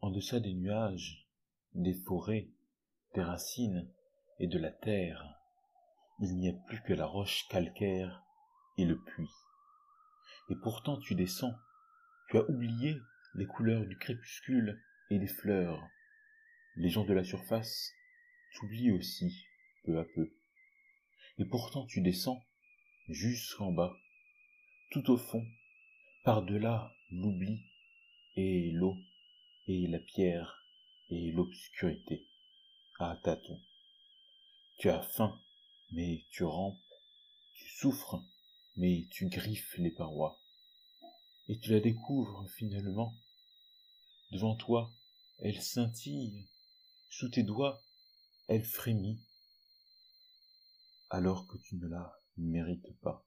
En deçà des nuages, des forêts, des racines et de la terre, il n'y a plus que la roche calcaire et le puits. Et pourtant tu descends, tu as oublié les couleurs du crépuscule et des fleurs. Les gens de la surface t'oublient aussi, peu à peu. Et pourtant tu descends jusqu'en bas, tout au fond, par-delà l'oubli et l'eau et la pierre et l'obscurité, à tâtons. Tu as faim, mais tu rampes, tu souffres, mais tu griffes les parois. Et tu la découvres finalement. Devant toi, elle scintille, sous tes doigts, elle frémit, alors que tu ne la mérites pas.